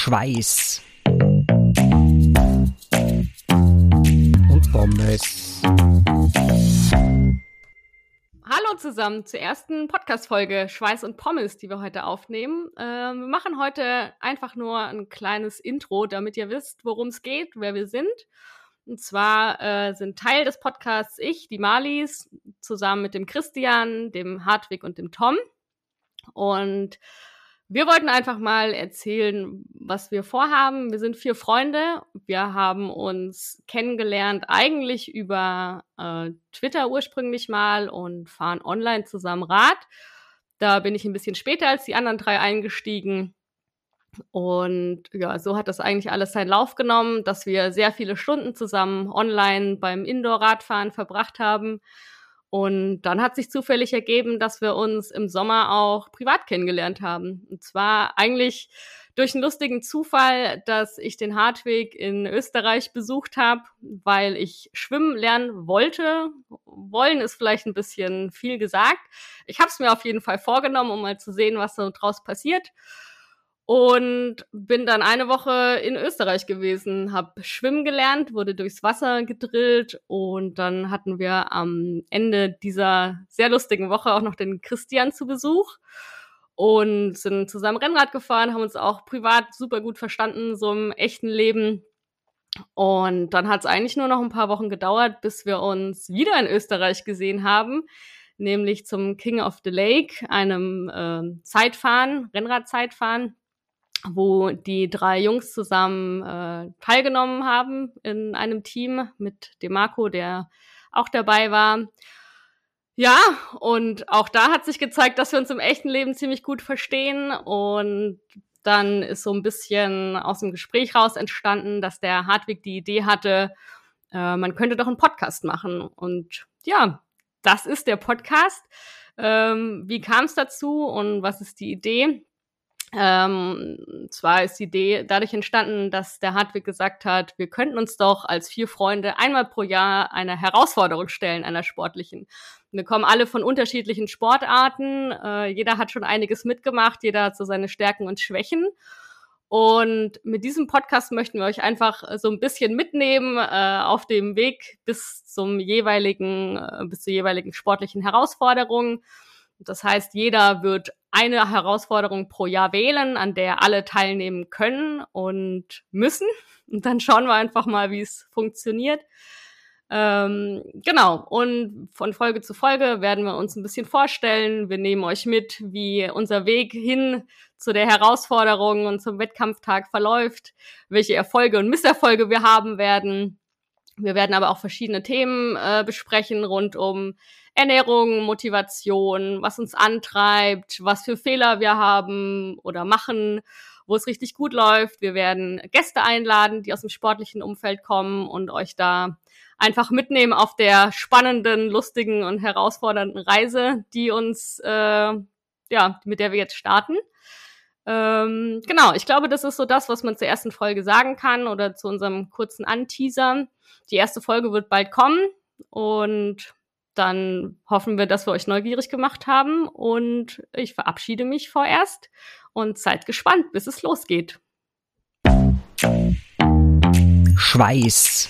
Schweiß und Pommes. Hallo zusammen zur ersten Podcast-Folge Schweiß und Pommes, die wir heute aufnehmen. Äh, wir machen heute einfach nur ein kleines Intro, damit ihr wisst, worum es geht, wer wir sind. Und zwar äh, sind Teil des Podcasts ich, die Marlies, zusammen mit dem Christian, dem Hartwig und dem Tom. Und wir wollten einfach mal erzählen, was wir vorhaben. Wir sind vier Freunde. Wir haben uns kennengelernt eigentlich über äh, Twitter ursprünglich mal und fahren online zusammen Rad. Da bin ich ein bisschen später als die anderen drei eingestiegen. Und ja, so hat das eigentlich alles seinen Lauf genommen, dass wir sehr viele Stunden zusammen online beim Indoor-Radfahren verbracht haben und dann hat sich zufällig ergeben, dass wir uns im Sommer auch privat kennengelernt haben. Und zwar eigentlich durch einen lustigen Zufall, dass ich den Hartweg in Österreich besucht habe, weil ich schwimmen lernen wollte. Wollen ist vielleicht ein bisschen viel gesagt. Ich habe es mir auf jeden Fall vorgenommen, um mal zu sehen, was so draus passiert und bin dann eine Woche in Österreich gewesen, habe schwimmen gelernt, wurde durchs Wasser gedrillt und dann hatten wir am Ende dieser sehr lustigen Woche auch noch den Christian zu Besuch und sind zusammen Rennrad gefahren, haben uns auch privat super gut verstanden, so im echten Leben. Und dann hat es eigentlich nur noch ein paar Wochen gedauert, bis wir uns wieder in Österreich gesehen haben, nämlich zum King of the Lake, einem äh, Zeitfahren, Rennradzeitfahren wo die drei Jungs zusammen äh, teilgenommen haben in einem Team mit dem Marco, der auch dabei war. Ja, und auch da hat sich gezeigt, dass wir uns im echten Leben ziemlich gut verstehen. Und dann ist so ein bisschen aus dem Gespräch raus entstanden, dass der Hartwig die Idee hatte, äh, man könnte doch einen Podcast machen. Und ja, das ist der Podcast. Ähm, wie kam es dazu und was ist die Idee? Ähm, zwar ist die Idee dadurch entstanden, dass der Hartwig gesagt hat, wir könnten uns doch als vier Freunde einmal pro Jahr einer Herausforderung stellen, einer sportlichen. Wir kommen alle von unterschiedlichen Sportarten, äh, jeder hat schon einiges mitgemacht, jeder hat so seine Stärken und Schwächen. Und mit diesem Podcast möchten wir euch einfach so ein bisschen mitnehmen äh, auf dem Weg bis zum jeweiligen, äh, bis zur jeweiligen sportlichen Herausforderung. Das heißt, jeder wird eine Herausforderung pro Jahr wählen, an der alle teilnehmen können und müssen. Und dann schauen wir einfach mal, wie es funktioniert. Ähm, genau, und von Folge zu Folge werden wir uns ein bisschen vorstellen. Wir nehmen euch mit, wie unser Weg hin zu der Herausforderung und zum Wettkampftag verläuft, welche Erfolge und Misserfolge wir haben werden. Wir werden aber auch verschiedene Themen äh, besprechen rund um Ernährung, Motivation, was uns antreibt, was für Fehler wir haben oder machen, wo es richtig gut läuft. Wir werden Gäste einladen, die aus dem sportlichen Umfeld kommen und euch da einfach mitnehmen auf der spannenden, lustigen und herausfordernden Reise, die uns, äh, ja, mit der wir jetzt starten. Ähm, genau, ich glaube, das ist so das, was man zur ersten Folge sagen kann oder zu unserem kurzen Anteaser. Die erste Folge wird bald kommen und dann hoffen wir, dass wir euch neugierig gemacht haben und ich verabschiede mich vorerst und seid gespannt, bis es losgeht. Schweiß